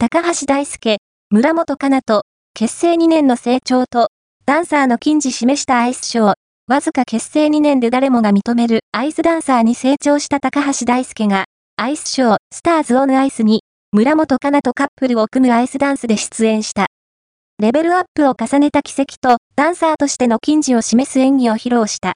高橋大輔、村本かなと、結成2年の成長と、ダンサーの近似示したアイスショー、わずか結成2年で誰もが認めるアイスダンサーに成長した高橋大輔が、アイスショー、スターズオンアイスに、村本かなとカップルを組むアイスダンスで出演した。レベルアップを重ねた奇跡と、ダンサーとしての近似を示す演技を披露した。